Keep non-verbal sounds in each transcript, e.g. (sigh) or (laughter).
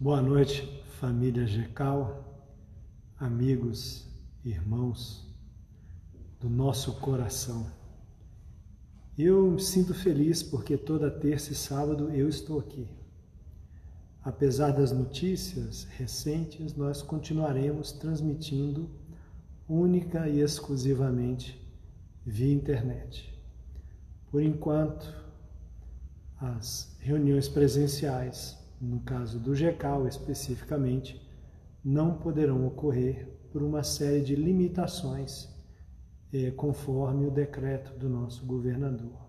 Boa noite, família Gecal, amigos, irmãos do nosso coração. Eu me sinto feliz porque toda terça e sábado eu estou aqui. Apesar das notícias recentes, nós continuaremos transmitindo única e exclusivamente via internet. Por enquanto, as reuniões presenciais, no caso do GECAL especificamente, não poderão ocorrer por uma série de limitações, eh, conforme o decreto do nosso governador.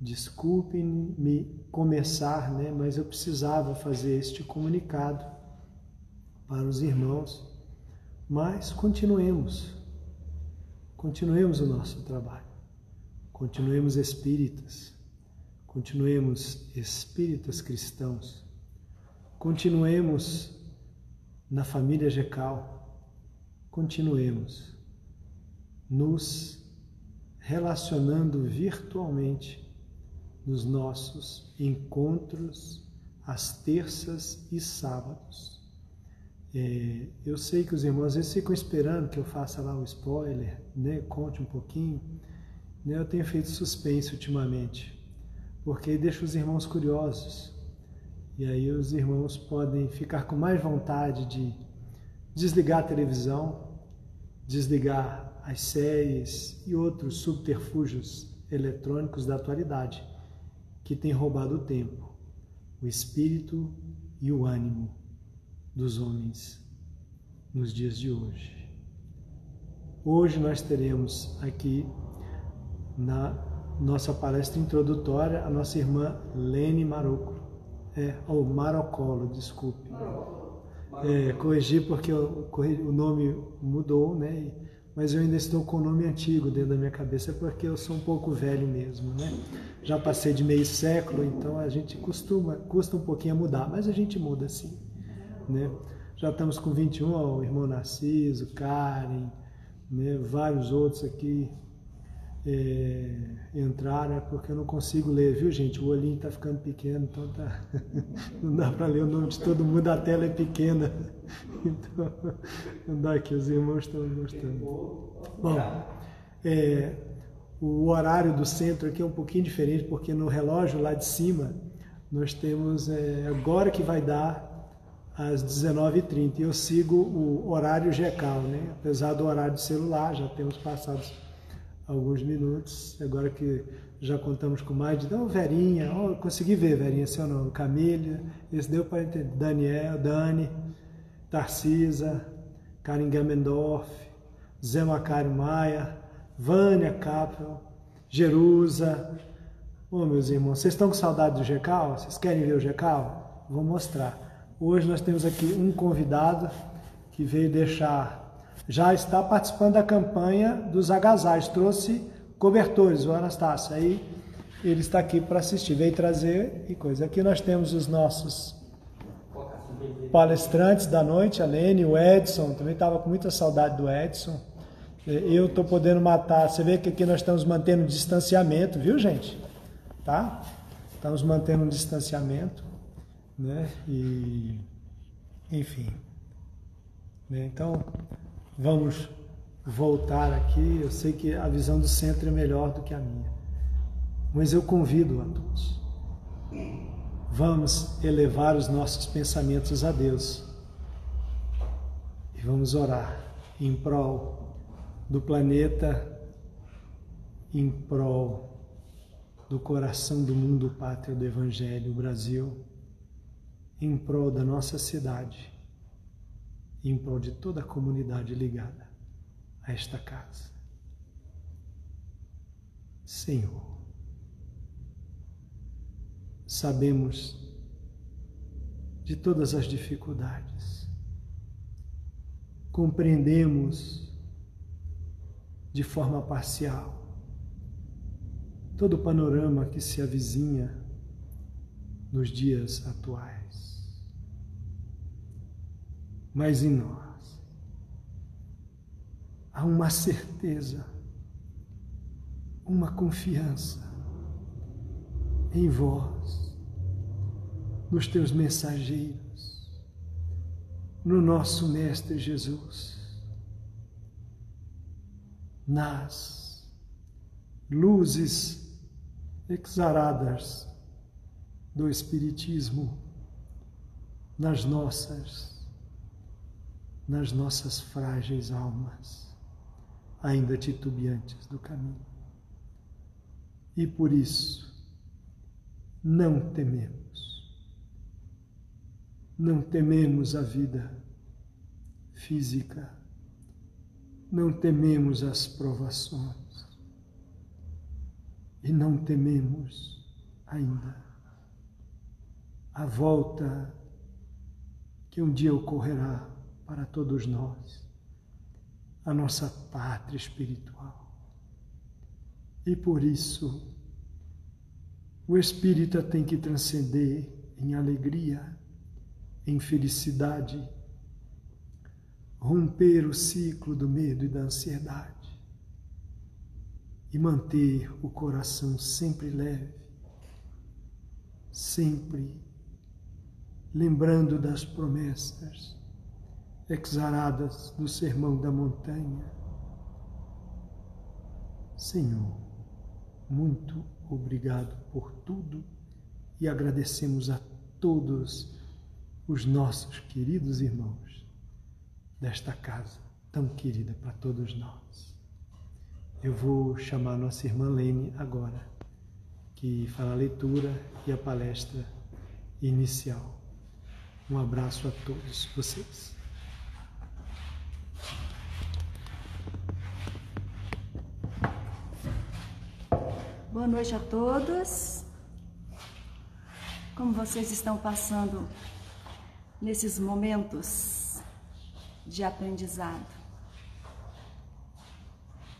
Desculpe-me começar, né, mas eu precisava fazer este comunicado para os irmãos, mas continuemos, continuemos o nosso trabalho, continuemos espíritas, continuemos espíritas cristãos, continuemos na família Gecal, continuemos nos relacionando virtualmente nos nossos encontros às terças e sábados. É, eu sei que os irmãos às vezes ficam esperando que eu faça lá o um spoiler, né, conte um pouquinho. Né, eu tenho feito suspense ultimamente, porque deixa os irmãos curiosos. E aí os irmãos podem ficar com mais vontade de desligar a televisão, desligar as séries e outros subterfúgios eletrônicos da atualidade que têm roubado o tempo, o espírito e o ânimo dos homens nos dias de hoje. Hoje nós teremos aqui na nossa palestra introdutória a nossa irmã Lene Marocco é, ou Marocolo, desculpe. É, corrigi porque o, o nome mudou, né? Mas eu ainda estou com o nome antigo dentro da minha cabeça porque eu sou um pouco velho mesmo, né? Já passei de meio século, então a gente costuma, custa um pouquinho a mudar, mas a gente muda sim, né? Já estamos com 21, ó, o irmão Narciso, Karen, né? vários outros aqui é, entrar, né? Porque eu não consigo ler, viu, gente? O olhinho está ficando pequeno, então tá... (laughs) não dá para ler o nome de todo mundo, a tela é pequena. (laughs) Então, não dá aqui, os irmãos estão gostando. Bom, é, o horário do centro aqui é um pouquinho diferente, porque no relógio lá de cima nós temos é, agora que vai dar às 19h30. Eu sigo o horário GECAL, né? Apesar do horário celular, já temos passado alguns minutos. Agora que já contamos com mais de. Oh, Verinha, oh, consegui ver, Verinha, seu nome. Camila, esse deu para entender. Daniel, Dani, Tarcisa, Karin Gamendorf, Zé Macário Maia, Vânia Capel, Jerusa. Ô, oh, meus irmãos, vocês estão com saudade do GECAL? Vocês querem ver o GECAL? Vou mostrar. Hoje nós temos aqui um convidado que veio deixar já está participando da campanha dos agasalhos, trouxe cobertores, o Anastácio. Aí ele está aqui para assistir, veio trazer e coisa. Aqui nós temos os nossos palestrantes da noite, a Lene, o Edson, também estava com muita saudade do Edson. Eu estou podendo matar, você vê que aqui nós estamos mantendo distanciamento, viu gente? Tá? Estamos mantendo um distanciamento, né? E, enfim. Né? Então, Vamos voltar aqui. Eu sei que a visão do centro é melhor do que a minha, mas eu convido a todos. Vamos elevar os nossos pensamentos a Deus e vamos orar em prol do planeta, em prol do coração do mundo pátria do Evangelho, Brasil, em prol da nossa cidade em prol de toda a comunidade ligada a esta casa. Senhor, sabemos de todas as dificuldades, compreendemos de forma parcial todo o panorama que se avizinha nos dias atuais mas em nós há uma certeza, uma confiança em vós, nos teus mensageiros, no nosso Mestre Jesus, nas luzes exaradas do Espiritismo, nas nossas, nas nossas frágeis almas, ainda titubeantes do caminho. E por isso, não tememos. Não tememos a vida física, não tememos as provações e não tememos ainda a volta que um dia ocorrerá para todos nós, a nossa pátria espiritual. E por isso, o espírita tem que transcender em alegria, em felicidade, romper o ciclo do medo e da ansiedade e manter o coração sempre leve, sempre lembrando das promessas exaradas do sermão da montanha. Senhor, muito obrigado por tudo e agradecemos a todos os nossos queridos irmãos desta casa tão querida para todos nós. Eu vou chamar nossa irmã Lene agora, que fará a leitura e a palestra inicial. Um abraço a todos vocês. Boa noite a todos. Como vocês estão passando nesses momentos de aprendizado?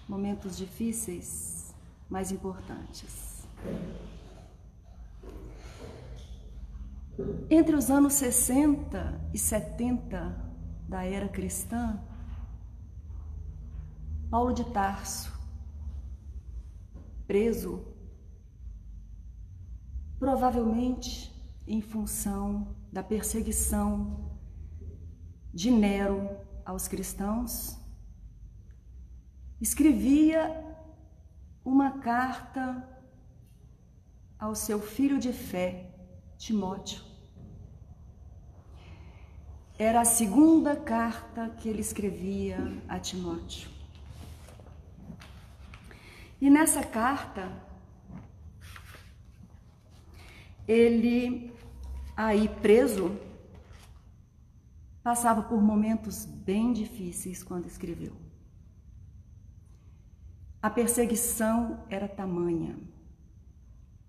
Momentos difíceis, mas importantes. Entre os anos 60 e 70 da era cristã, Paulo de Tarso, preso, provavelmente em função da perseguição de Nero aos cristãos, escrevia uma carta ao seu filho de fé, Timóteo. Era a segunda carta que ele escrevia a Timóteo. E nessa carta, ele, aí preso, passava por momentos bem difíceis quando escreveu. A perseguição era tamanha.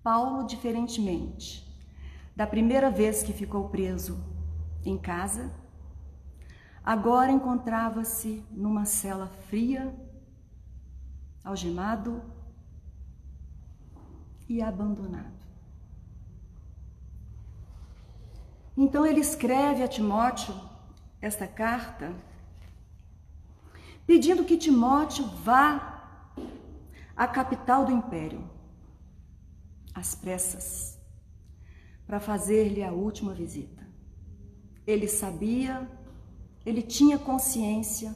Paulo, diferentemente da primeira vez que ficou preso em casa, agora encontrava-se numa cela fria, algemado e abandonado. Então ele escreve a Timóteo esta carta, pedindo que Timóteo vá à capital do império, às pressas, para fazer-lhe a última visita. Ele sabia, ele tinha consciência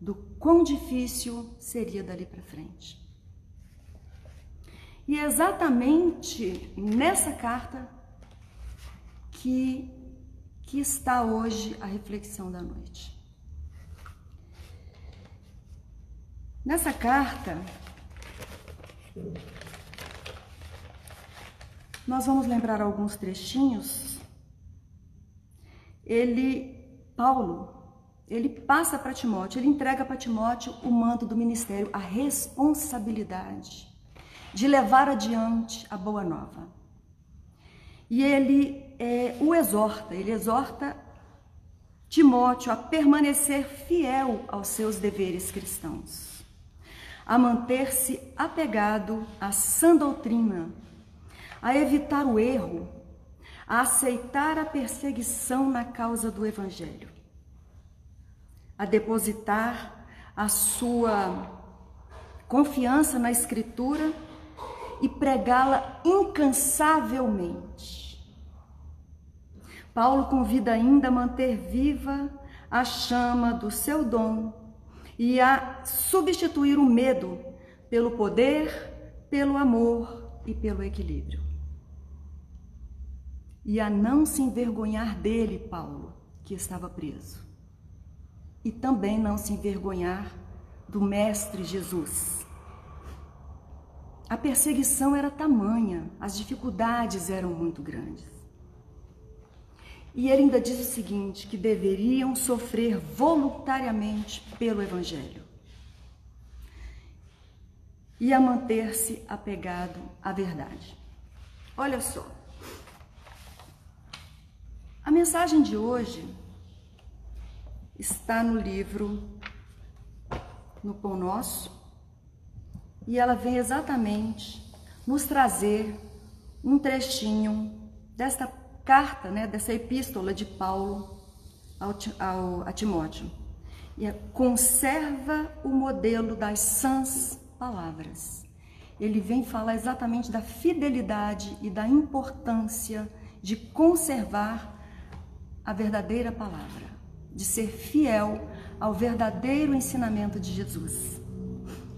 do quão difícil seria dali para frente. E é exatamente nessa carta que, que está hoje a reflexão da noite. Nessa carta, nós vamos lembrar alguns trechinhos. Ele, Paulo, ele passa para Timóteo, ele entrega para Timóteo o manto do ministério, a responsabilidade de levar adiante a boa nova. E ele é, o exorta, ele exorta Timóteo a permanecer fiel aos seus deveres cristãos, a manter-se apegado à sã doutrina, a evitar o erro, a aceitar a perseguição na causa do evangelho a depositar a sua confiança na Escritura e pregá-la incansavelmente. Paulo convida ainda a manter viva a chama do seu dom e a substituir o medo pelo poder, pelo amor e pelo equilíbrio. E a não se envergonhar dele, Paulo, que estava preso. E também não se envergonhar do Mestre Jesus. A perseguição era tamanha, as dificuldades eram muito grandes. E ele ainda diz o seguinte: que deveriam sofrer voluntariamente pelo Evangelho e a manter-se apegado à verdade. Olha só, a mensagem de hoje está no livro No Pão Nosso e ela vem exatamente nos trazer um trechinho desta carta, né, dessa epístola de Paulo ao, ao, a Timóteo. E é, conserva o modelo das sãs palavras. Ele vem falar exatamente da fidelidade e da importância de conservar a verdadeira palavra, de ser fiel ao verdadeiro ensinamento de Jesus,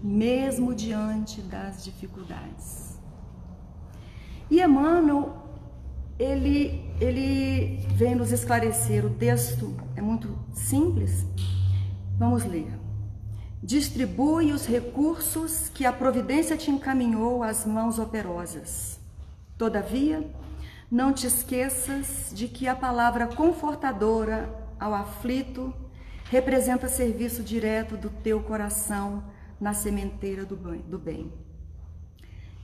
mesmo diante das dificuldades. E Emmanuel ele, ele vem nos esclarecer. O texto é muito simples. Vamos ler. Distribui os recursos que a providência te encaminhou às mãos operosas. Todavia, não te esqueças de que a palavra confortadora ao aflito representa serviço direto do teu coração na sementeira do bem.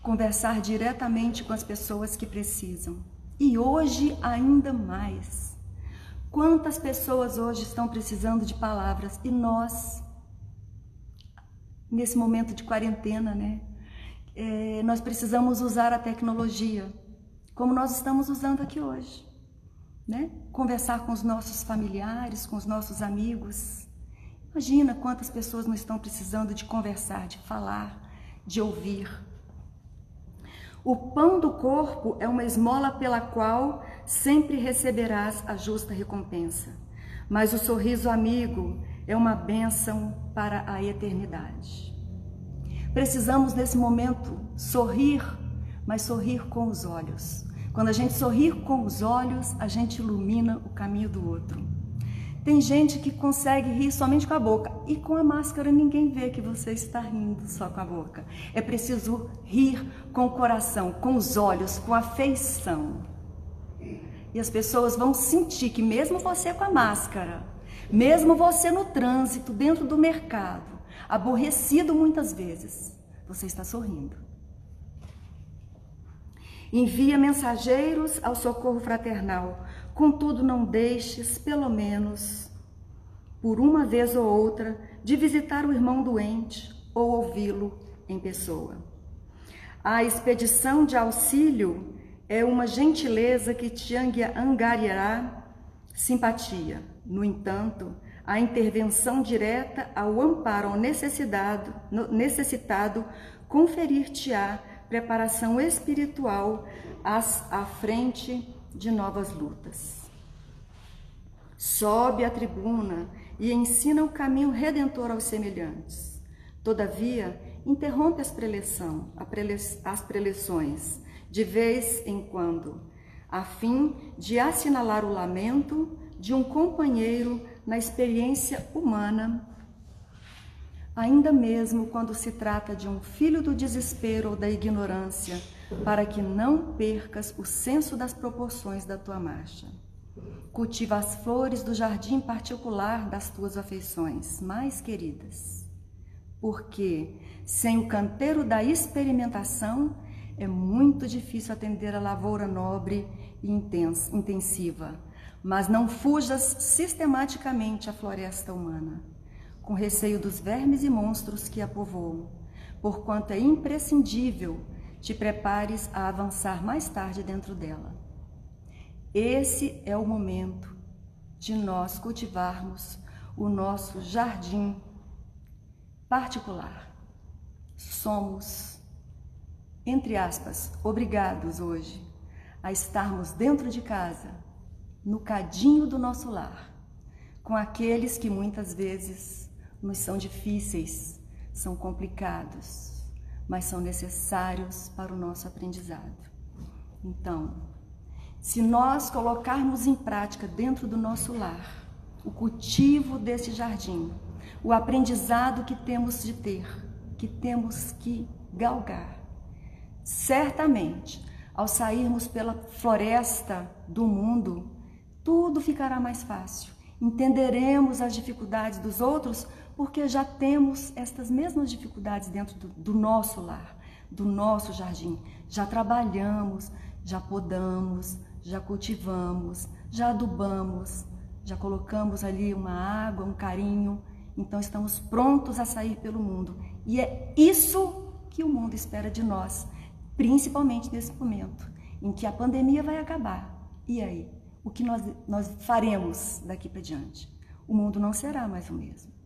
Conversar diretamente com as pessoas que precisam e hoje ainda mais. Quantas pessoas hoje estão precisando de palavras e nós, nesse momento de quarentena, né? É, nós precisamos usar a tecnologia como nós estamos usando aqui hoje, né? Conversar com os nossos familiares, com os nossos amigos. Imagina quantas pessoas não estão precisando de conversar, de falar, de ouvir. O pão do corpo é uma esmola pela qual sempre receberás a justa recompensa. Mas o sorriso amigo é uma bênção para a eternidade. Precisamos nesse momento sorrir, mas sorrir com os olhos. Quando a gente sorrir com os olhos, a gente ilumina o caminho do outro. Tem gente que consegue rir somente com a boca e com a máscara ninguém vê que você está rindo só com a boca. É preciso rir com o coração, com os olhos, com a feição. E as pessoas vão sentir que mesmo você com a máscara, mesmo você no trânsito, dentro do mercado, aborrecido muitas vezes, você está sorrindo. Envia mensageiros ao socorro fraternal Contudo, não deixes, pelo menos, por uma vez ou outra, de visitar o irmão doente ou ouvi-lo em pessoa. A expedição de auxílio é uma gentileza que te angariará simpatia. No entanto, a intervenção direta ao amparo ao necessitado, necessitado conferir-te-á preparação espiritual à frente de novas lutas. Sobe à tribuna e ensina o caminho redentor aos semelhantes. Todavia, interrompe as, preleção, as preleções, de vez em quando, a fim de assinalar o lamento de um companheiro na experiência humana, ainda mesmo quando se trata de um filho do desespero ou da ignorância para que não percas o senso das proporções da tua marcha. Cultiva as flores do jardim particular das tuas afeições mais queridas, porque sem o canteiro da experimentação é muito difícil atender a lavoura nobre e intensa, intensiva. Mas não fujas sistematicamente à floresta humana, com receio dos vermes e monstros que a povoam, porquanto é imprescindível te prepares a avançar mais tarde dentro dela. Esse é o momento de nós cultivarmos o nosso jardim particular. Somos, entre aspas, obrigados hoje a estarmos dentro de casa, no cadinho do nosso lar, com aqueles que muitas vezes nos são difíceis, são complicados, mas são necessários para o nosso aprendizado. Então, se nós colocarmos em prática dentro do nosso lar o cultivo desse jardim, o aprendizado que temos de ter, que temos que galgar, certamente, ao sairmos pela floresta do mundo, tudo ficará mais fácil. Entenderemos as dificuldades dos outros porque já temos estas mesmas dificuldades dentro do, do nosso lar, do nosso jardim. Já trabalhamos, já podamos, já cultivamos, já adubamos, já colocamos ali uma água, um carinho, então estamos prontos a sair pelo mundo. E é isso que o mundo espera de nós, principalmente nesse momento em que a pandemia vai acabar. E aí? O que nós, nós faremos daqui para diante? O mundo não será mais o mesmo.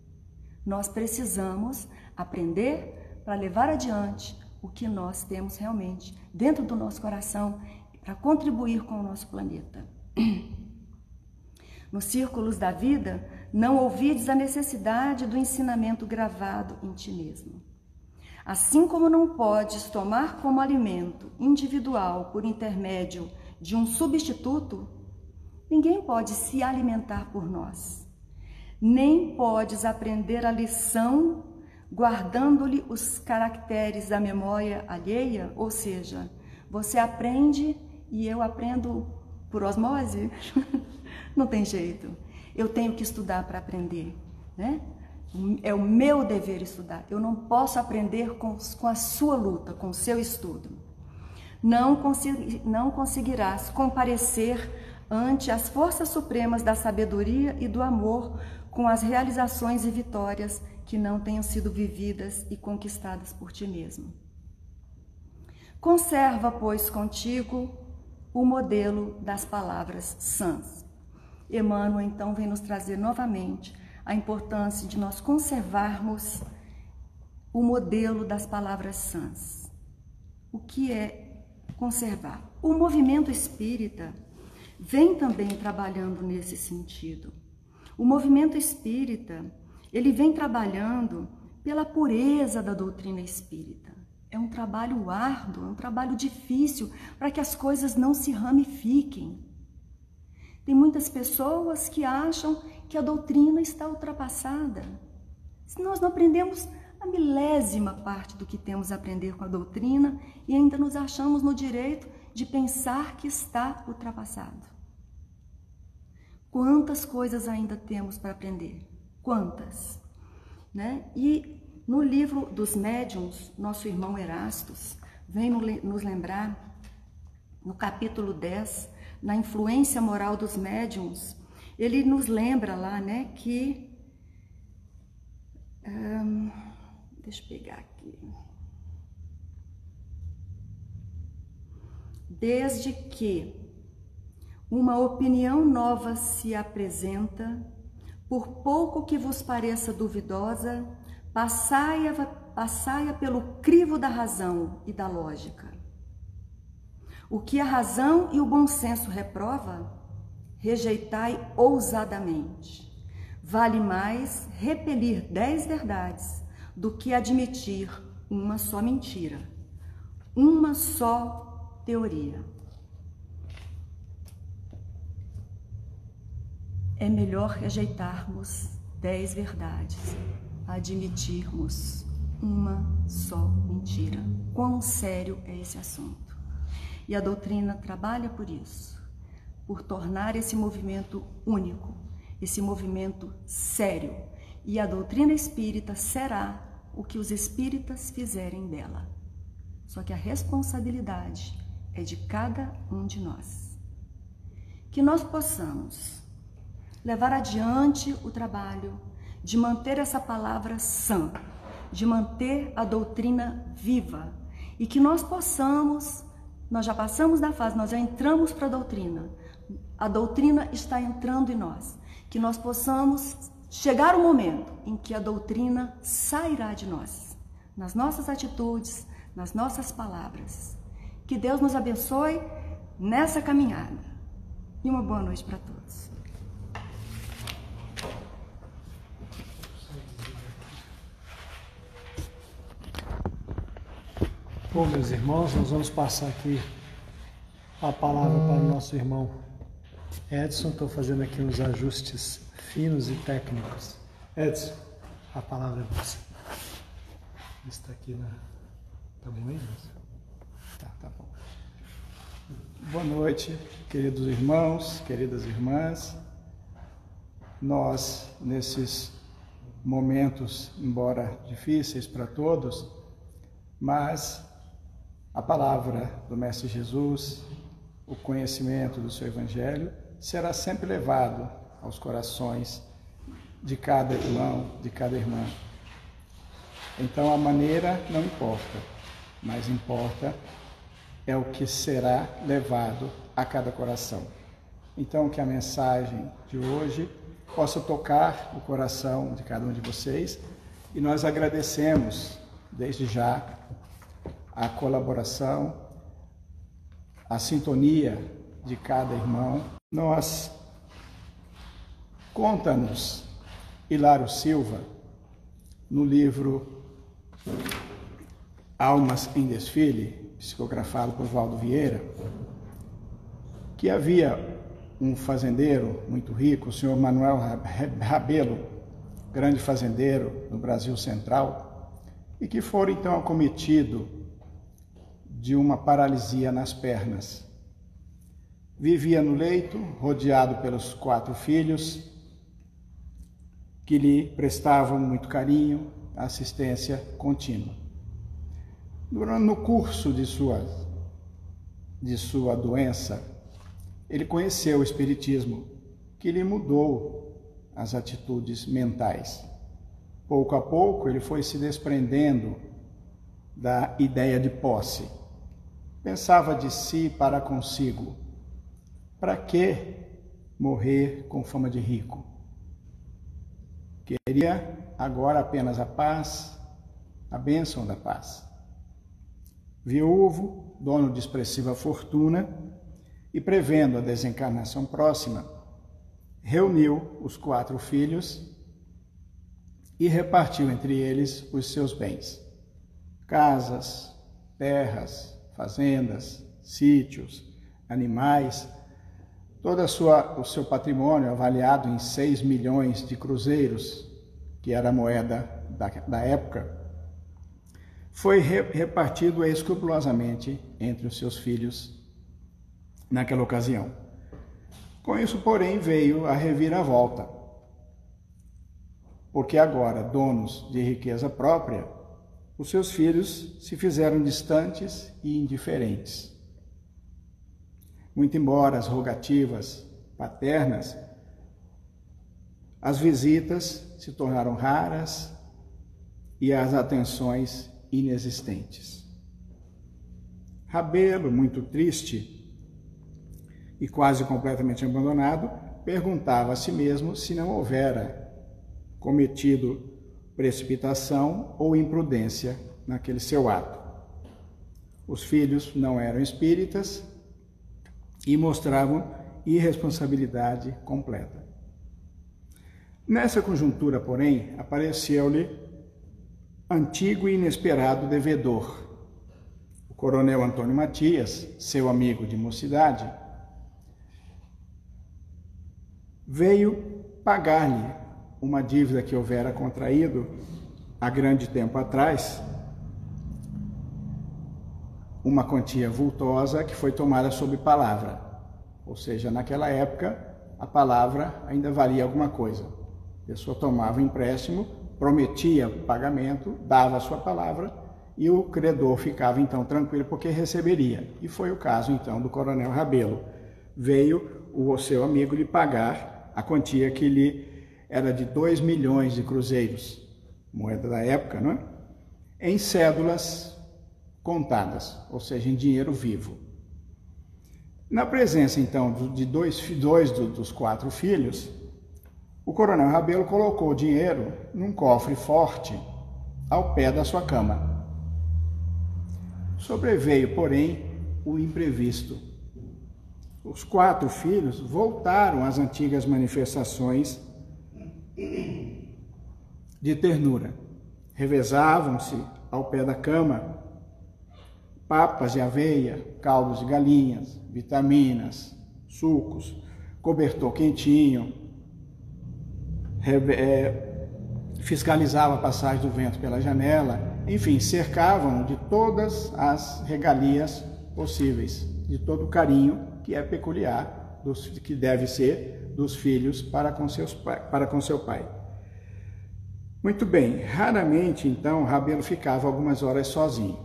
Nós precisamos aprender para levar adiante o que nós temos realmente dentro do nosso coração para contribuir com o nosso planeta. (clears throat) Nos círculos da vida, não ouvides a necessidade do ensinamento gravado em ti mesmo. Assim como não podes tomar como alimento individual por intermédio de um substituto, ninguém pode se alimentar por nós. Nem podes aprender a lição guardando-lhe os caracteres da memória alheia, ou seja, você aprende e eu aprendo por osmose? (laughs) Não tem jeito. Eu tenho que estudar para aprender, né? É o meu dever estudar. Eu não posso aprender com, com a sua luta, com o seu estudo. Não, consegui, não conseguirás comparecer ante as forças supremas da sabedoria e do amor com as realizações e vitórias que não tenham sido vividas e conquistadas por ti mesmo. Conserva, pois, contigo o modelo das palavras sãs. Emmanuel então vem nos trazer novamente a importância de nós conservarmos o modelo das palavras sãs. O que é conservar? O movimento espírita vem também trabalhando nesse sentido. O movimento espírita, ele vem trabalhando pela pureza da doutrina espírita. É um trabalho árduo, é um trabalho difícil para que as coisas não se ramifiquem. Tem muitas pessoas que acham que a doutrina está ultrapassada. Se nós não aprendemos a milésima parte do que temos a aprender com a doutrina e ainda nos achamos no direito de pensar que está ultrapassado. Quantas coisas ainda temos para aprender? Quantas? Né? E no livro dos médiuns, nosso irmão Erastus vem nos lembrar, no capítulo 10, na influência moral dos médiuns, ele nos lembra lá, né, que. Um, deixa eu pegar aqui. Desde que uma opinião nova se apresenta, por pouco que vos pareça duvidosa, Passai-a passai pelo crivo da razão e da lógica. O que a razão e o bom senso reprova, rejeitai ousadamente. Vale mais repelir dez verdades do que admitir uma só mentira, uma só teoria. É melhor rejeitarmos dez verdades admitirmos uma só mentira. Quão sério é esse assunto? E a doutrina trabalha por isso, por tornar esse movimento único, esse movimento sério. E a doutrina espírita será o que os espíritas fizerem dela. Só que a responsabilidade é de cada um de nós. Que nós possamos levar adiante o trabalho de manter essa palavra sã, de manter a doutrina viva e que nós possamos, nós já passamos da fase, nós já entramos para a doutrina, a doutrina está entrando em nós, que nós possamos chegar o momento em que a doutrina sairá de nós, nas nossas atitudes, nas nossas palavras. Que Deus nos abençoe nessa caminhada. E uma boa noite para todos. Bom, meus irmãos, nós vamos passar aqui a palavra para o nosso irmão Edson. Estou fazendo aqui uns ajustes finos e técnicos. Edson, a palavra é você. Está aqui na. Tá bom aí, Tá, tá bom. Boa noite, queridos irmãos, queridas irmãs. Nós, nesses momentos, embora difíceis para todos, mas a palavra do Mestre Jesus, o conhecimento do seu Evangelho, será sempre levado aos corações de cada irmão, de cada irmã. Então a maneira não importa, mas importa é o que será levado a cada coração. Então que a mensagem de hoje possa tocar o coração de cada um de vocês e nós agradecemos desde já a colaboração, a sintonia de cada irmão. Nós conta-nos Hilário Silva no livro Almas em Desfile, psicografado por Valdo Vieira, que havia um fazendeiro muito rico, o senhor Manuel Rabelo, grande fazendeiro no Brasil Central, e que foi então acometido de uma paralisia nas pernas. Vivia no leito, rodeado pelos quatro filhos, que lhe prestavam muito carinho, assistência contínua. Durante no curso de sua de sua doença, ele conheceu o espiritismo, que lhe mudou as atitudes mentais. Pouco a pouco ele foi se desprendendo da ideia de posse Pensava de si para consigo: para que morrer com fama de rico? Queria agora apenas a paz, a bênção da paz. Viúvo, dono de expressiva fortuna, e prevendo a desencarnação próxima, reuniu os quatro filhos e repartiu entre eles os seus bens: casas, terras, fazendas, sítios, animais, todo sua, o seu patrimônio avaliado em 6 milhões de cruzeiros, que era a moeda da, da época, foi re, repartido escrupulosamente entre os seus filhos naquela ocasião. Com isso, porém, veio a reviravolta, porque agora, donos de riqueza própria, os seus filhos se fizeram distantes e indiferentes. Muito embora as rogativas paternas, as visitas se tornaram raras e as atenções inexistentes. Rabelo, muito triste e quase completamente abandonado, perguntava a si mesmo se não houvera cometido precipitação ou imprudência naquele seu ato. Os filhos não eram espíritas e mostravam irresponsabilidade completa. Nessa conjuntura, porém, apareceu-lhe antigo e inesperado devedor. O coronel Antônio Matias, seu amigo de mocidade, veio pagar-lhe uma dívida que houvera contraído há grande tempo atrás, uma quantia vultosa que foi tomada sob palavra. Ou seja, naquela época, a palavra ainda valia alguma coisa. A pessoa tomava um empréstimo, prometia pagamento, dava a sua palavra e o credor ficava então tranquilo porque receberia. E foi o caso então do coronel Rabelo. Veio o seu amigo lhe pagar a quantia que lhe era de 2 milhões de cruzeiros, moeda da época, não é? Em cédulas contadas, ou seja, em dinheiro vivo. Na presença, então, de dois, dois dos quatro filhos, o coronel Rabelo colocou o dinheiro num cofre forte ao pé da sua cama. Sobreveio, porém, o imprevisto. Os quatro filhos voltaram às antigas manifestações de ternura. Revezavam-se ao pé da cama papas de aveia, caldos de galinhas, vitaminas, sucos, cobertor quentinho, é, fiscalizava a passagem do vento pela janela, enfim, cercavam de todas as regalias possíveis, de todo o carinho que é peculiar, dos, que deve ser dos filhos para com, seus, para com seu pai. Muito bem, raramente então Rabelo ficava algumas horas sozinho.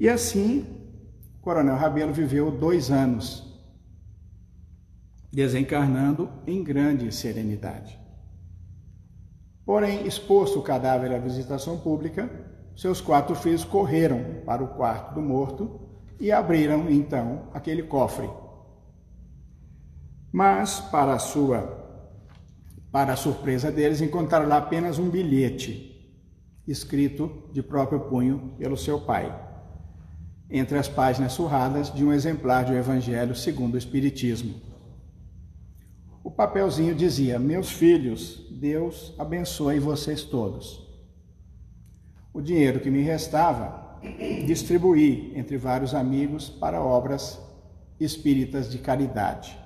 E assim, Coronel Rabelo viveu dois anos, desencarnando em grande serenidade. Porém, exposto o cadáver à visitação pública, seus quatro filhos correram para o quarto do morto e abriram então aquele cofre. Mas, para a sua para a surpresa deles, encontraram lá apenas um bilhete escrito de próprio punho pelo seu pai entre as páginas surradas de um exemplar do Evangelho segundo o Espiritismo. O papelzinho dizia: Meus filhos, Deus abençoe vocês todos. O dinheiro que me restava, distribuí entre vários amigos para obras espíritas de caridade.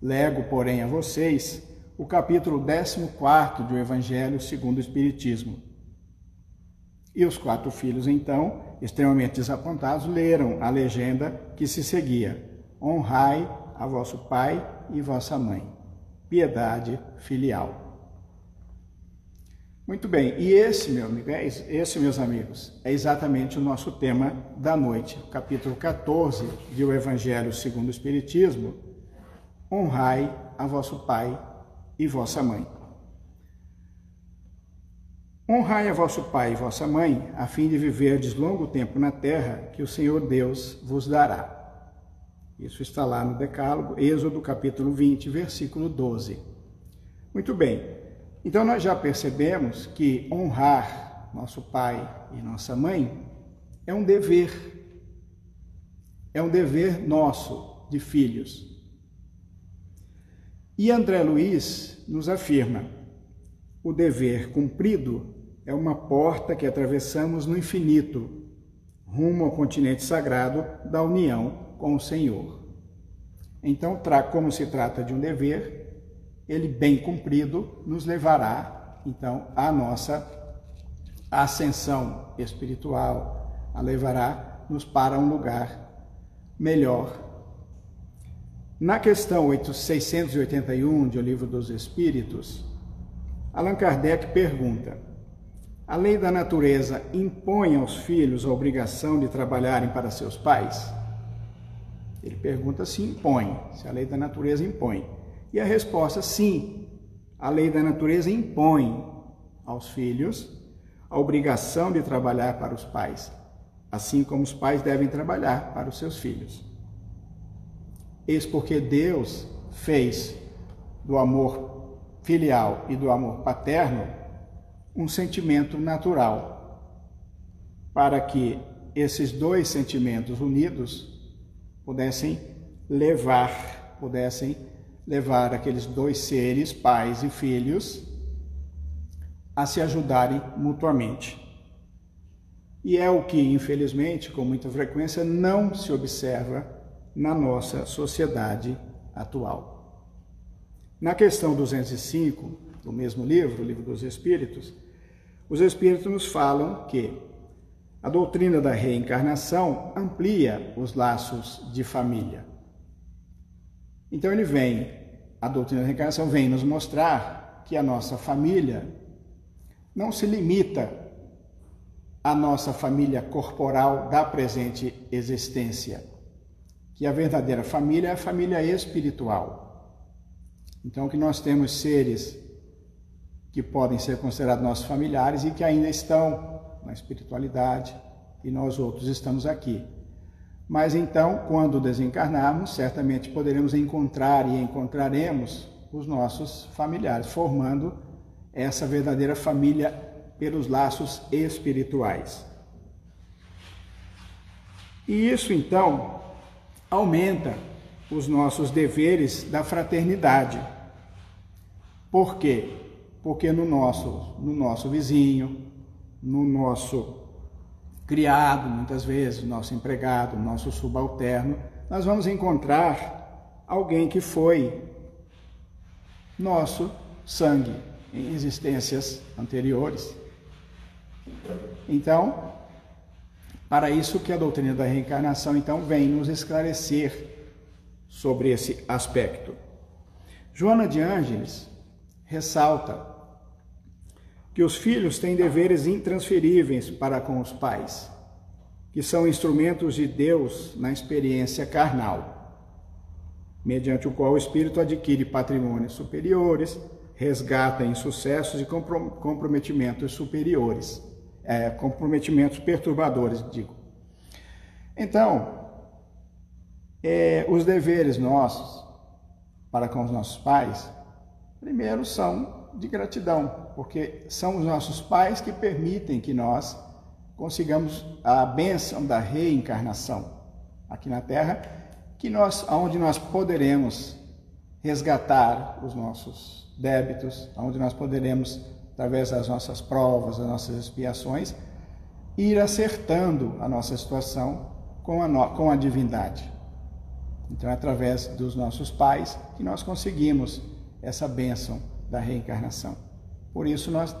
Lego, porém, a vocês o capítulo 14 do Evangelho segundo o Espiritismo. E os quatro filhos, então, extremamente desapontados, leram a legenda que se seguia: Honrai a vosso pai e vossa mãe. Piedade filial. Muito bem, e esse, meu amigo, é esse, meus amigos, é exatamente o nosso tema da noite, o capítulo 14 do Evangelho segundo o Espiritismo. Honrai a vosso pai e vossa mãe. Honrai a vosso pai e vossa mãe, a fim de viverdes longo tempo na terra que o Senhor Deus vos dará. Isso está lá no Decálogo, Êxodo capítulo 20, versículo 12. Muito bem, então nós já percebemos que honrar nosso pai e nossa mãe é um dever, é um dever nosso de filhos. E André Luiz nos afirma: o dever cumprido é uma porta que atravessamos no infinito, rumo ao continente sagrado da união com o Senhor. Então, como se trata de um dever, ele bem cumprido nos levará, então, à nossa ascensão espiritual, a levará-nos para um lugar melhor. Na questão 681 de O Livro dos Espíritos, Allan Kardec pergunta: a lei da natureza impõe aos filhos a obrigação de trabalharem para seus pais? Ele pergunta se impõe, se a lei da natureza impõe. E a resposta, sim, a lei da natureza impõe aos filhos a obrigação de trabalhar para os pais, assim como os pais devem trabalhar para os seus filhos. Eis porque Deus fez do amor filial e do amor paterno um sentimento natural, para que esses dois sentimentos unidos pudessem levar, pudessem levar aqueles dois seres, pais e filhos, a se ajudarem mutuamente. E é o que, infelizmente, com muita frequência, não se observa na nossa sociedade atual. Na questão 205 do mesmo livro, o Livro dos Espíritos, os Espíritos nos falam que a doutrina da reencarnação amplia os laços de família. Então ele vem, a doutrina da reencarnação vem nos mostrar que a nossa família não se limita à nossa família corporal da presente existência, que a verdadeira família é a família espiritual. Então que nós temos seres que podem ser considerados nossos familiares e que ainda estão na espiritualidade e nós outros estamos aqui. Mas então, quando desencarnarmos, certamente poderemos encontrar e encontraremos os nossos familiares, formando essa verdadeira família pelos laços espirituais. E isso então aumenta os nossos deveres da fraternidade. Por quê? porque no nosso, no nosso vizinho, no nosso criado, muitas vezes, nosso empregado, nosso subalterno, nós vamos encontrar alguém que foi nosso sangue em existências anteriores. Então, para isso que a doutrina da reencarnação então vem nos esclarecer sobre esse aspecto. Joana de Ângeles ressalta que os filhos têm deveres intransferíveis para com os pais, que são instrumentos de Deus na experiência carnal, mediante o qual o espírito adquire patrimônios superiores, resgata insucessos e comprometimentos superiores é, comprometimentos perturbadores, digo. Então, é, os deveres nossos para com os nossos pais, primeiro são de gratidão, porque são os nossos pais que permitem que nós consigamos a bênção da reencarnação aqui na Terra, que nós, onde nós poderemos resgatar os nossos débitos, onde nós poderemos através das nossas provas, das nossas expiações, ir acertando a nossa situação com a, no, com a divindade. Então, é através dos nossos pais que nós conseguimos essa bênção da reencarnação. Por isso nós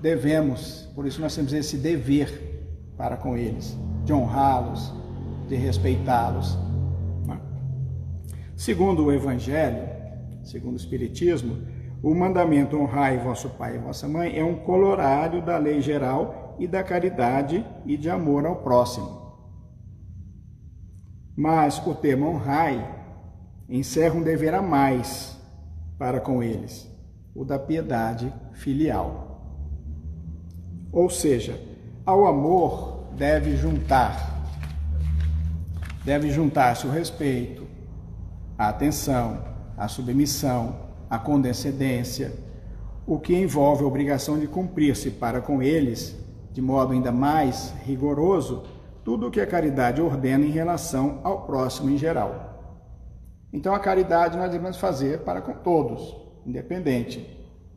devemos, por isso nós temos esse dever para com eles, de honrá-los, de respeitá-los. Segundo o Evangelho, segundo o Espiritismo, o mandamento honrai vosso pai e vossa mãe é um colorário da lei geral e da caridade e de amor ao próximo. Mas o termo honrai encerra um dever a mais para com eles, o da piedade filial. Ou seja, ao amor deve juntar, deve juntar-se o respeito, a atenção, a submissão, a condescendência, o que envolve a obrigação de cumprir-se para com eles, de modo ainda mais rigoroso, tudo o que a caridade ordena em relação ao próximo em geral. Então, a caridade nós devemos fazer para com todos, independente,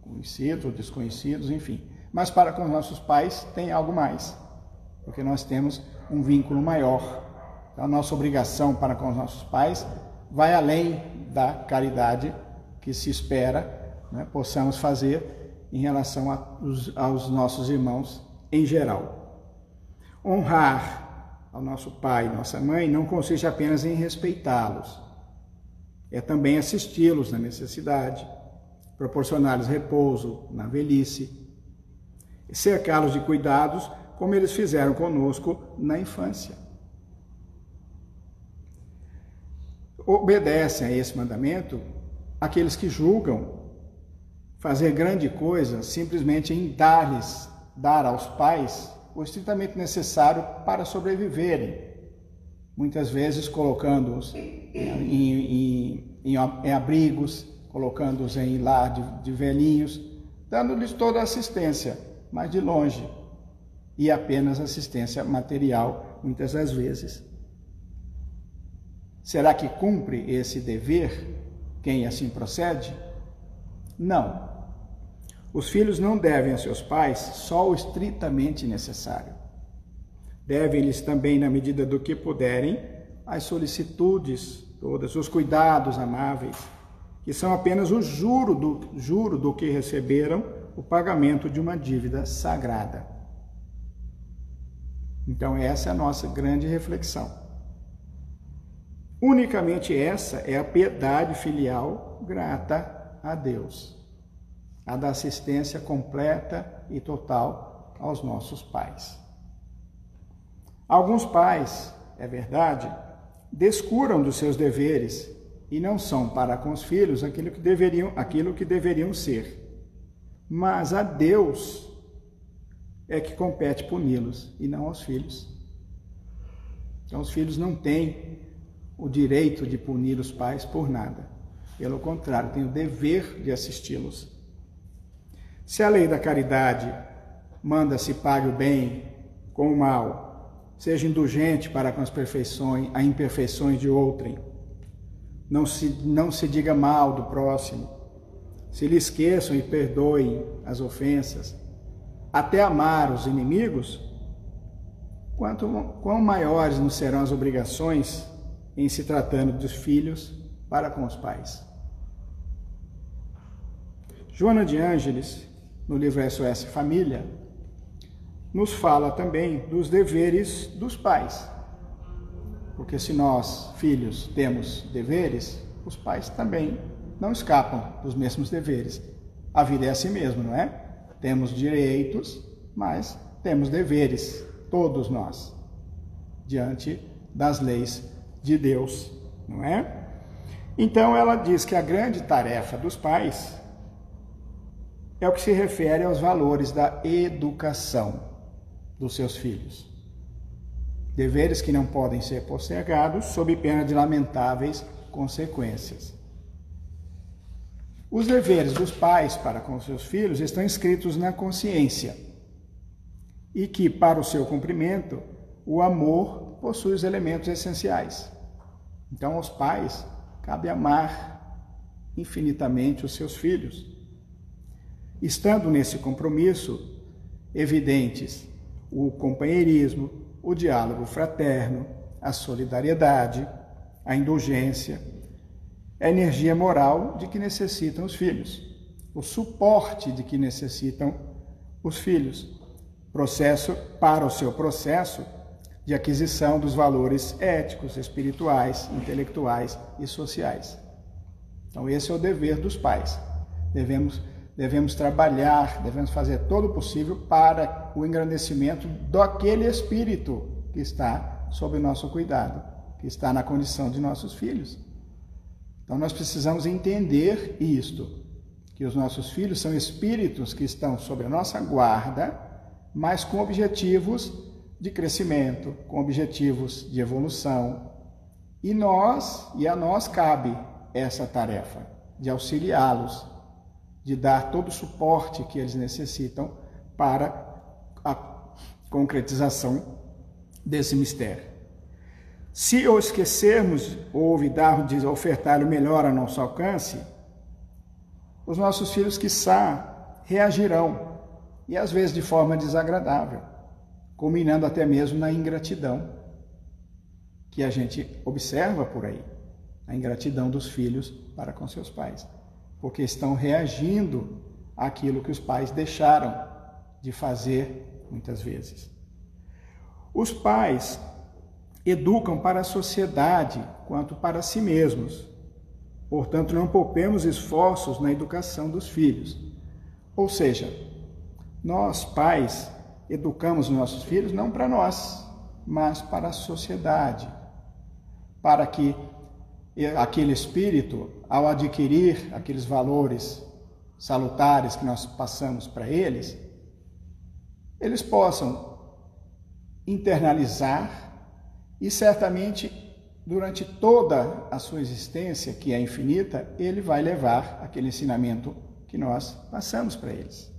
conhecidos ou desconhecidos, enfim. Mas para com os nossos pais tem algo mais, porque nós temos um vínculo maior. Então, a nossa obrigação para com os nossos pais vai além da caridade que se espera né, possamos fazer em relação a, aos nossos irmãos em geral. Honrar ao nosso pai e nossa mãe não consiste apenas em respeitá-los, é também assisti-los na necessidade, proporcionar-lhes repouso na velhice, cercá-los de cuidados como eles fizeram conosco na infância. Obedecem a esse mandamento aqueles que julgam fazer grande coisa simplesmente em dar-lhes, dar aos pais o estritamente necessário para sobreviverem, muitas vezes colocando-os em, em, em, em, abrigos, colocando-os em lar de, de velhinhos, dando-lhes toda a assistência, mas de longe, e apenas assistência material, muitas das vezes. Será que cumpre esse dever quem assim procede? Não. Os filhos não devem a seus pais só o estritamente necessário. Devem-lhes também, na medida do que puderem, as solicitudes todas, os cuidados amáveis, que são apenas o juro do, juro do que receberam, o pagamento de uma dívida sagrada. Então, essa é a nossa grande reflexão. Unicamente essa é a piedade filial grata a Deus, a da assistência completa e total aos nossos pais. Alguns pais, é verdade, descuram dos seus deveres e não são para com os filhos aquilo que deveriam, aquilo que deveriam ser. Mas a Deus é que compete puni-los e não aos filhos. Então os filhos não têm o direito de punir os pais por nada. Pelo contrário, tem o dever de assisti-los. Se a lei da caridade manda se pague o bem com o mal, seja indulgente para com as perfeições, as imperfeições de outrem, não se, não se diga mal do próximo, se lhe esqueçam e perdoem as ofensas, até amar os inimigos, quanto quão maiores nos serão as obrigações em se tratando dos filhos para com os pais. Joana de Ângeles, no livro SOS Família, nos fala também dos deveres dos pais. Porque se nós, filhos, temos deveres, os pais também não escapam dos mesmos deveres. A vida é assim mesmo, não é? Temos direitos, mas temos deveres, todos nós, diante das leis de Deus, não é? Então ela diz que a grande tarefa dos pais é o que se refere aos valores da educação dos seus filhos. Deveres que não podem ser postergados sob pena de lamentáveis consequências. Os deveres dos pais para com seus filhos estão escritos na consciência e que, para o seu cumprimento, o amor possui os elementos essenciais. Então, aos pais cabe amar infinitamente os seus filhos. Estando nesse compromisso, evidentes o companheirismo, o diálogo fraterno, a solidariedade, a indulgência, a energia moral de que necessitam os filhos, o suporte de que necessitam os filhos, processo para o seu processo de aquisição dos valores éticos, espirituais, intelectuais e sociais. Então esse é o dever dos pais. Devemos devemos trabalhar, devemos fazer todo o possível para o engrandecimento daquele espírito que está sob nosso cuidado, que está na condição de nossos filhos. Então nós precisamos entender isto, que os nossos filhos são espíritos que estão sob a nossa guarda, mas com objetivos de crescimento, com objetivos de evolução. E nós, e a nós cabe essa tarefa de auxiliá-los de dar todo o suporte que eles necessitam para a concretização desse mistério. Se o esquecermos ou olvidar de ofertar o melhor a nosso alcance, os nossos filhos, quiçá, reagirão, e às vezes de forma desagradável, culminando até mesmo na ingratidão que a gente observa por aí, a ingratidão dos filhos para com seus pais porque estão reagindo àquilo que os pais deixaram de fazer muitas vezes. Os pais educam para a sociedade quanto para si mesmos. Portanto, não poupemos esforços na educação dos filhos. Ou seja, nós, pais, educamos nossos filhos não para nós, mas para a sociedade, para que aquele espírito, ao adquirir aqueles valores salutares que nós passamos para eles, eles possam internalizar e certamente durante toda a sua existência, que é infinita, ele vai levar aquele ensinamento que nós passamos para eles.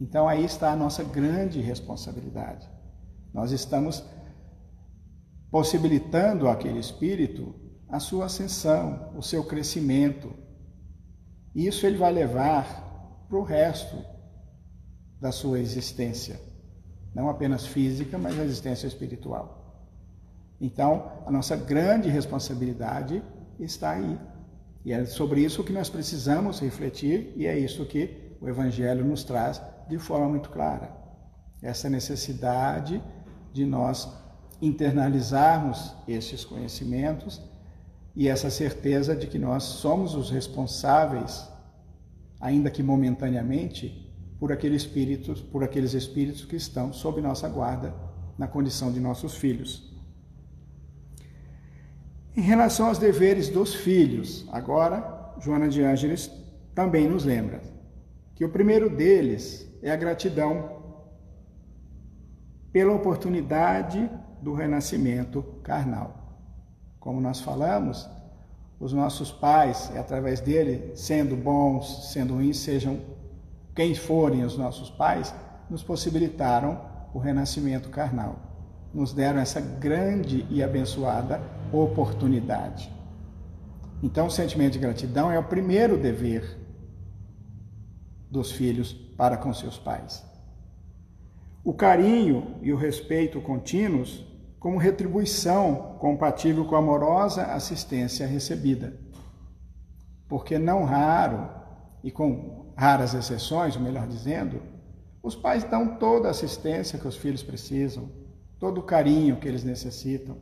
Então aí está a nossa grande responsabilidade. Nós estamos possibilitando aquele espírito a sua ascensão, o seu crescimento. Isso ele vai levar para o resto da sua existência, não apenas física, mas a existência espiritual. Então, a nossa grande responsabilidade está aí. E é sobre isso que nós precisamos refletir, e é isso que o Evangelho nos traz de forma muito clara. Essa necessidade de nós internalizarmos esses conhecimentos e essa certeza de que nós somos os responsáveis, ainda que momentaneamente, por aqueles espíritos, por aqueles espíritos que estão sob nossa guarda na condição de nossos filhos. Em relação aos deveres dos filhos, agora Joana de Ângeles também nos lembra que o primeiro deles é a gratidão pela oportunidade do renascimento carnal. Como nós falamos, os nossos pais, é através dele, sendo bons, sendo ruins, sejam quem forem os nossos pais, nos possibilitaram o renascimento carnal. Nos deram essa grande e abençoada oportunidade. Então, o sentimento de gratidão é o primeiro dever dos filhos para com seus pais. o carinho e o respeito contínuos como retribuição compatível com a amorosa assistência recebida. Porque não raro, e com raras exceções, melhor dizendo, os pais dão toda a assistência que os filhos precisam, todo o carinho que eles necessitam.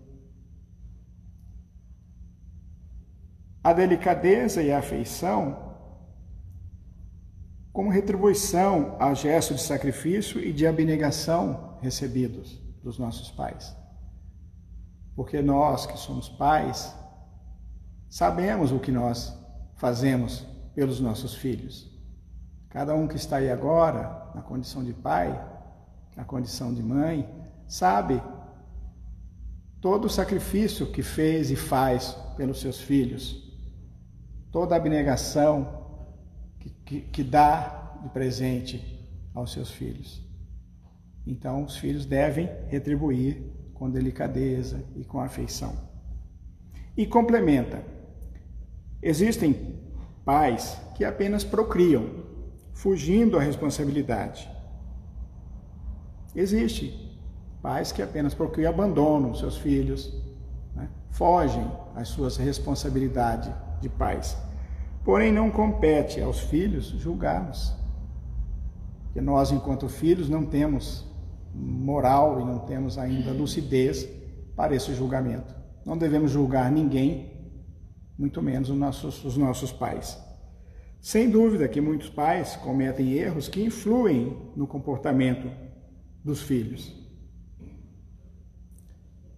A delicadeza e a afeição como retribuição ao gesto de sacrifício e de abnegação recebidos dos nossos pais. Porque nós que somos pais, sabemos o que nós fazemos pelos nossos filhos. Cada um que está aí agora, na condição de pai, na condição de mãe, sabe todo o sacrifício que fez e faz pelos seus filhos, toda a abnegação que, que, dá de presente aos seus filhos. Então, os filhos devem retribuir com delicadeza e com afeição. E complementa: existem pais que apenas procriam, fugindo à responsabilidade. Existe pais que apenas procriam e abandonam seus filhos, né? fogem às suas responsabilidades de pais. Porém, não compete aos filhos julgarmos. Que nós, enquanto filhos, não temos moral e não temos ainda lucidez para esse julgamento. Não devemos julgar ninguém, muito menos os nossos, os nossos pais. Sem dúvida que muitos pais cometem erros que influem no comportamento dos filhos,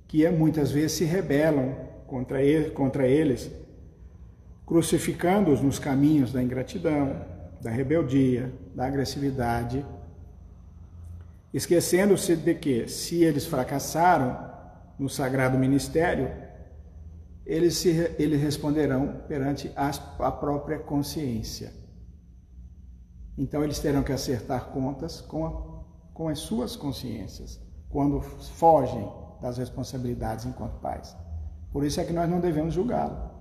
que muitas vezes se rebelam contra, ele, contra eles crucificando-os nos caminhos da ingratidão, da rebeldia, da agressividade, esquecendo-se de que, se eles fracassaram no sagrado ministério, eles, se, eles responderão perante a própria consciência. Então, eles terão que acertar contas com, a, com as suas consciências, quando fogem das responsabilidades enquanto pais. Por isso é que nós não devemos julgá-lo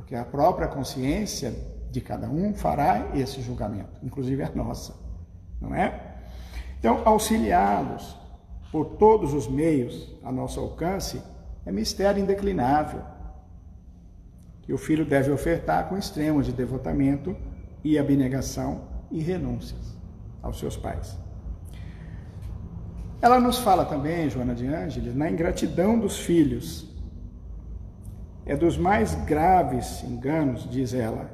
porque a própria consciência de cada um fará esse julgamento, inclusive a nossa, não é? Então, auxiliá-los por todos os meios a nosso alcance é mistério indeclinável que o filho deve ofertar com extremo de devotamento e abnegação e renúncias aos seus pais. Ela nos fala também, Joana de Ângeles, na ingratidão dos filhos é dos mais graves enganos, diz ela.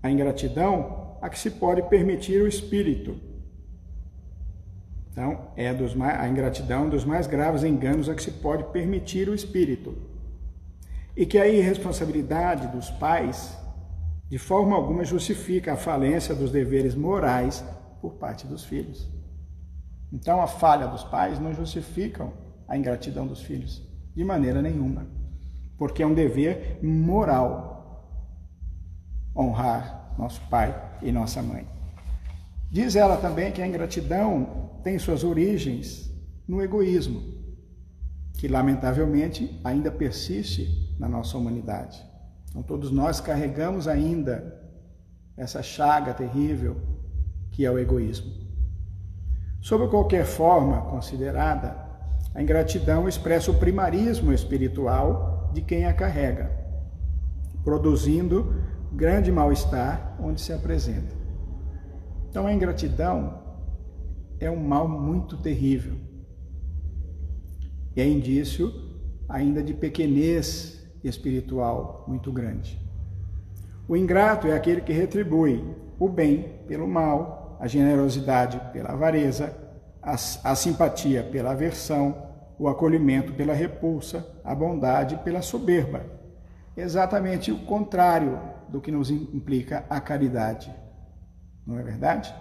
A ingratidão a que se pode permitir o espírito. Então, é dos mais, a ingratidão dos mais graves enganos a que se pode permitir o espírito. E que a irresponsabilidade dos pais, de forma alguma, justifica a falência dos deveres morais por parte dos filhos. Então, a falha dos pais não justificam a ingratidão dos filhos, de maneira nenhuma porque é um dever moral honrar nosso pai e nossa mãe. Diz ela também que a ingratidão tem suas origens no egoísmo, que lamentavelmente ainda persiste na nossa humanidade. Então, todos nós carregamos ainda essa chaga terrível que é o egoísmo. Sob qualquer forma considerada, a ingratidão expressa o primarismo espiritual de quem a carrega, produzindo grande mal-estar onde se apresenta. Então a ingratidão é um mal muito terrível. E é indício ainda de pequenez espiritual muito grande. O ingrato é aquele que retribui o bem pelo mal, a generosidade pela avareza, a, a simpatia pela aversão, o acolhimento pela repulsa, a bondade pela soberba. Exatamente o contrário do que nos implica a caridade. Não é verdade?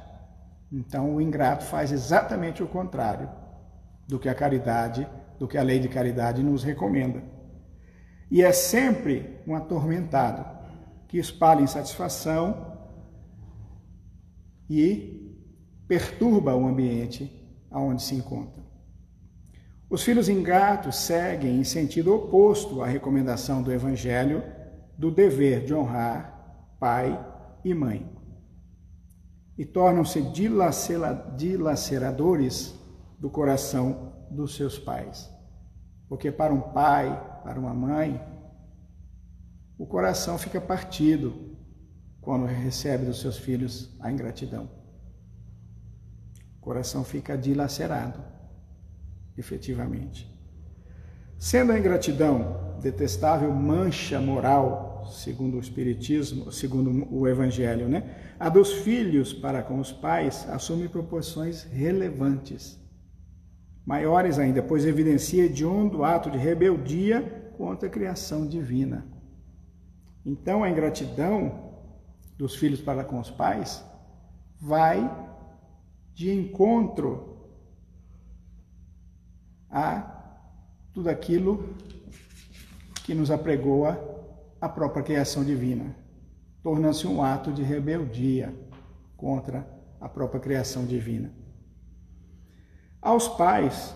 Então o ingrato faz exatamente o contrário do que a caridade, do que a lei de caridade nos recomenda. E é sempre um atormentado que espalha insatisfação e perturba o ambiente aonde se encontra. Os filhos ingratos seguem em sentido oposto à recomendação do Evangelho do dever de honrar pai e mãe. e tornam-se dilaceradores do coração dos seus pais. Porque para um pai, para uma mãe, o coração fica partido quando recebe dos seus filhos a ingratidão. O coração fica dilacerado, efetivamente. Sendo a ingratidão detestável mancha moral, segundo o Espiritismo, segundo o Evangelho, né? A dos filhos para com os pais assume proporções relevantes, maiores ainda, pois evidencia hediondo ato de rebeldia contra a criação divina. Então, a ingratidão dos filhos para com os pais vai de encontro a tudo aquilo que nos apregoa a própria criação divina. Torna-se um ato de rebeldia contra a própria criação divina. Aos pais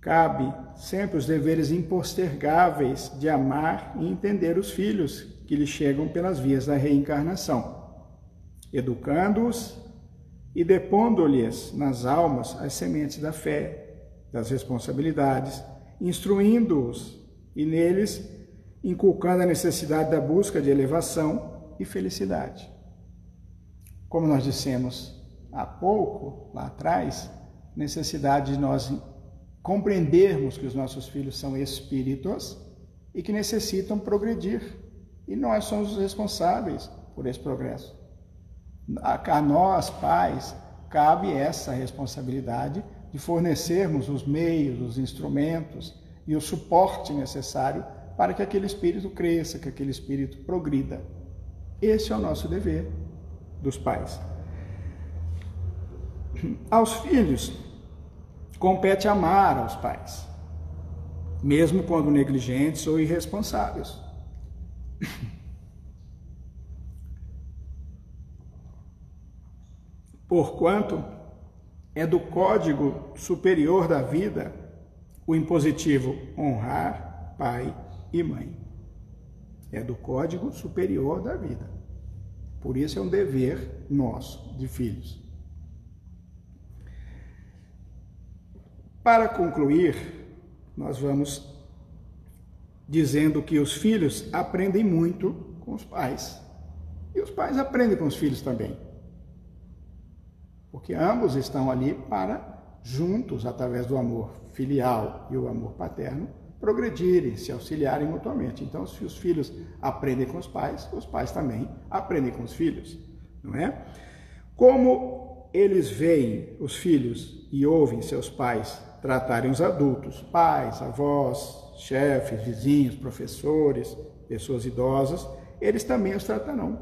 cabe sempre os deveres impostergáveis de amar e entender os filhos que lhes chegam pelas vias da reencarnação, educando-os e depondo-lhes nas almas as sementes da fé, das responsabilidades, instruindo-os e neles inculcando a necessidade da busca de elevação e felicidade. Como nós dissemos há pouco, lá atrás, necessidade de nós compreendermos que os nossos filhos são espíritos e que necessitam progredir. E nós somos os responsáveis por esse progresso. A nós, pais, cabe essa responsabilidade de fornecermos os meios, os instrumentos e o suporte necessário para que aquele espírito cresça, que aquele espírito progrida. Esse é o nosso dever dos pais. Aos filhos, compete amar aos pais, mesmo quando negligentes ou irresponsáveis. Porquanto é do Código Superior da Vida o impositivo honrar pai e mãe. É do Código Superior da Vida. Por isso é um dever nosso de filhos. Para concluir, nós vamos dizendo que os filhos aprendem muito com os pais. E os pais aprendem com os filhos também porque ambos estão ali para, juntos, através do amor filial e o amor paterno, progredirem, se auxiliarem mutuamente. Então, se os filhos aprendem com os pais, os pais também aprendem com os filhos, não é? Como eles veem os filhos e ouvem seus pais tratarem os adultos, pais, avós, chefes, vizinhos, professores, pessoas idosas, eles também os tratarão,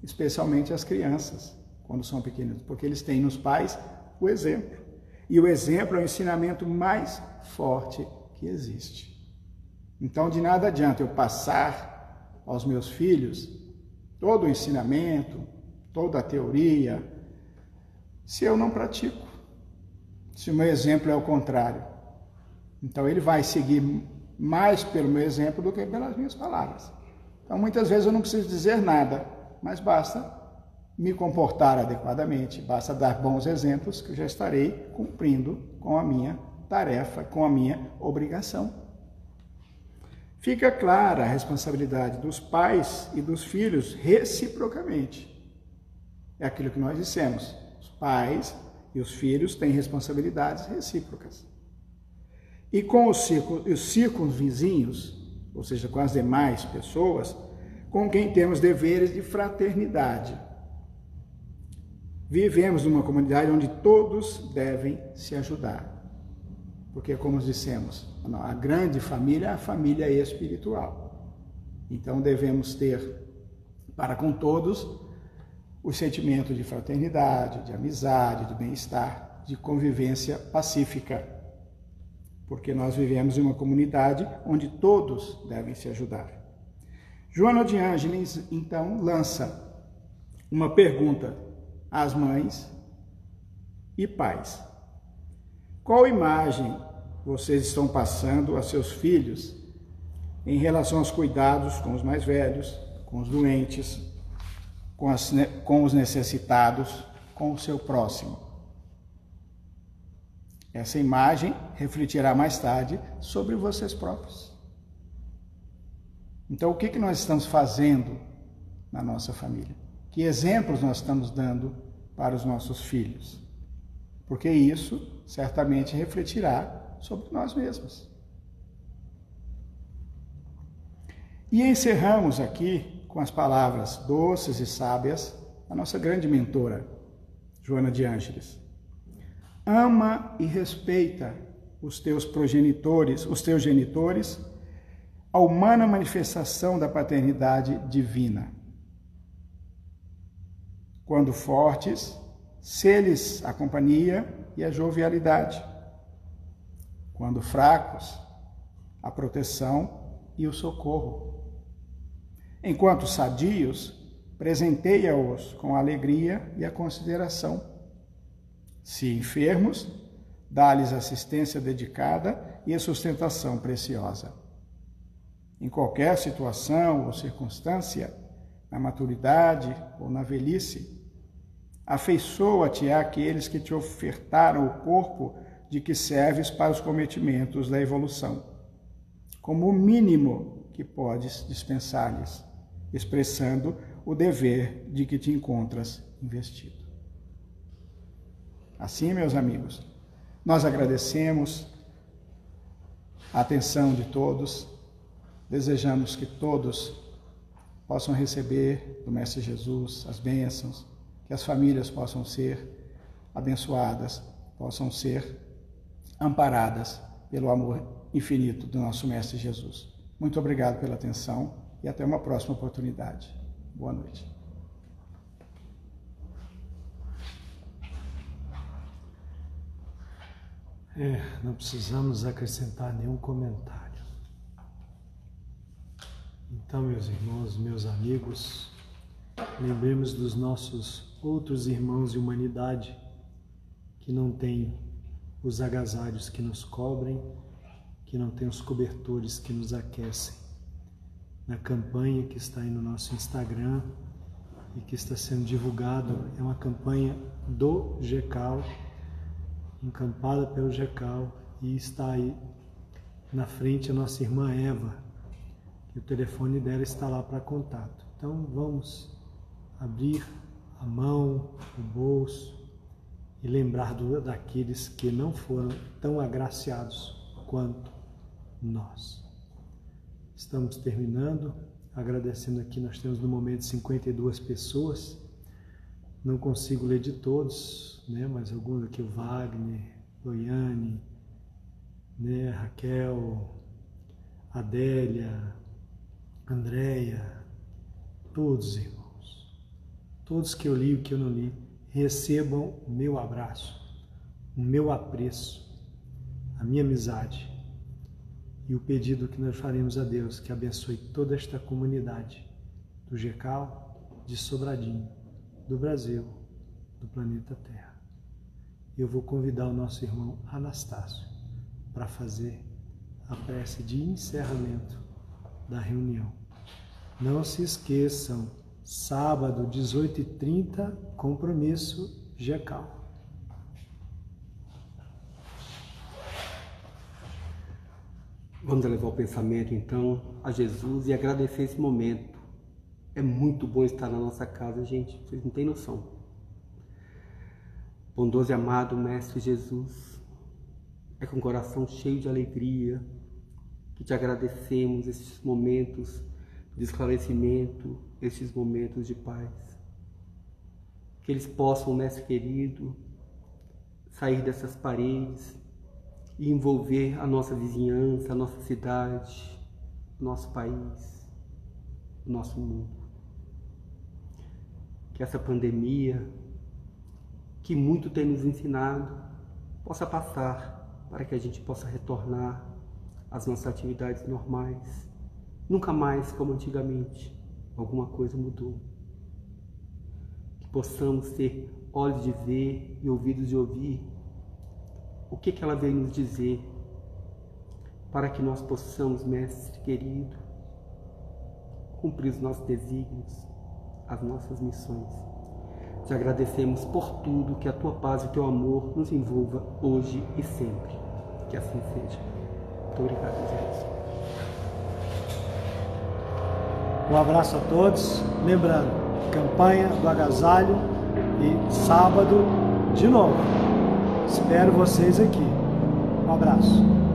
especialmente as crianças quando são pequenos, porque eles têm nos pais o exemplo. E o exemplo é o ensinamento mais forte que existe. Então, de nada adianta eu passar aos meus filhos todo o ensinamento, toda a teoria, se eu não pratico. Se o meu exemplo é o contrário. Então, ele vai seguir mais pelo meu exemplo do que pelas minhas palavras. Então, muitas vezes eu não preciso dizer nada, mas basta me comportar adequadamente, basta dar bons exemplos que eu já estarei cumprindo com a minha tarefa, com a minha obrigação. Fica clara a responsabilidade dos pais e dos filhos reciprocamente. É aquilo que nós dissemos. Os pais e os filhos têm responsabilidades recíprocas. E com os, os circunvizinhos, ou seja, com as demais pessoas, com quem temos deveres de fraternidade Vivemos numa comunidade onde todos devem se ajudar. Porque, como dissemos, a grande família é a família espiritual. Então, devemos ter para com todos o sentimento de fraternidade, de amizade, de bem-estar, de convivência pacífica. Porque nós vivemos em uma comunidade onde todos devem se ajudar. Joana de Ângeles, então, lança uma pergunta às mães e pais. Qual imagem vocês estão passando a seus filhos em relação aos cuidados com os mais velhos, com os doentes, com, as, com os necessitados, com o seu próximo. Essa imagem refletirá mais tarde sobre vocês próprios. Então, o que, que nós estamos fazendo na nossa família? Que exemplos nós estamos dando para os nossos filhos? Porque isso certamente refletirá sobre nós mesmos. E encerramos aqui com as palavras doces e sábias da nossa grande mentora, Joana de Ângeles. Ama e respeita os teus progenitores, os teus genitores, a humana manifestação da paternidade divina. Quando fortes, se-lhes a companhia e a jovialidade. Quando fracos, a proteção e o socorro. Enquanto sadios, presenteia-os com a alegria e a consideração se enfermos, dá-lhes assistência dedicada e a sustentação preciosa. Em qualquer situação ou circunstância, na maturidade ou na velhice, afeiçoa-te àqueles que te ofertaram o corpo de que serves para os cometimentos da evolução, como o mínimo que podes dispensar-lhes, expressando o dever de que te encontras investido. Assim, meus amigos, nós agradecemos a atenção de todos, desejamos que todos possam receber do Mestre Jesus as bênçãos, que as famílias possam ser abençoadas, possam ser amparadas pelo amor infinito do nosso Mestre Jesus. Muito obrigado pela atenção e até uma próxima oportunidade. Boa noite. É, não precisamos acrescentar nenhum comentário. Então, meus irmãos, meus amigos, lembremos dos nossos outros irmãos de humanidade que não têm os agasalhos que nos cobrem, que não têm os cobertores que nos aquecem. Na campanha que está aí no nosso Instagram e que está sendo divulgado, é uma campanha do GECAL encampada pelo Jecal e está aí na frente a nossa irmã Eva, que o telefone dela está lá para contato. Então vamos abrir a mão, o bolso e lembrar do, daqueles que não foram tão agraciados quanto nós. Estamos terminando, agradecendo aqui, nós temos no momento 52 pessoas não consigo ler de todos, né? mas alguns aqui, o Wagner, Loiane, né? Raquel, Adélia, Andréia, todos irmãos, todos que eu li e que eu não li, recebam o meu abraço, o meu apreço, a minha amizade e o pedido que nós faremos a Deus que abençoe toda esta comunidade do GECAL de Sobradinho do Brasil, do planeta Terra. Eu vou convidar o nosso irmão Anastácio para fazer a prece de encerramento da reunião. Não se esqueçam, sábado, 18h30, compromisso GECAL. Vamos levar o pensamento então a Jesus e agradecer esse momento é muito bom estar na nossa casa, gente. Vocês não têm noção. Bondoso e amado Mestre Jesus, é com o coração cheio de alegria que te agradecemos esses momentos de esclarecimento, esses momentos de paz. Que eles possam, Mestre querido, sair dessas paredes e envolver a nossa vizinhança, a nossa cidade, o nosso país, o nosso mundo que essa pandemia, que muito tem nos ensinado, possa passar para que a gente possa retornar às nossas atividades normais. Nunca mais como antigamente, alguma coisa mudou. Que possamos ter olhos de ver e ouvidos de ouvir o que, que ela veio nos dizer, para que nós possamos, Mestre querido, cumprir os nossos desígnios as nossas missões. Te agradecemos por tudo, que a tua paz e o teu amor nos envolva hoje e sempre. Que assim seja. Muito obrigado, Jesus. Um abraço a todos. Lembrando, campanha do agasalho e sábado de novo. Espero vocês aqui. Um abraço.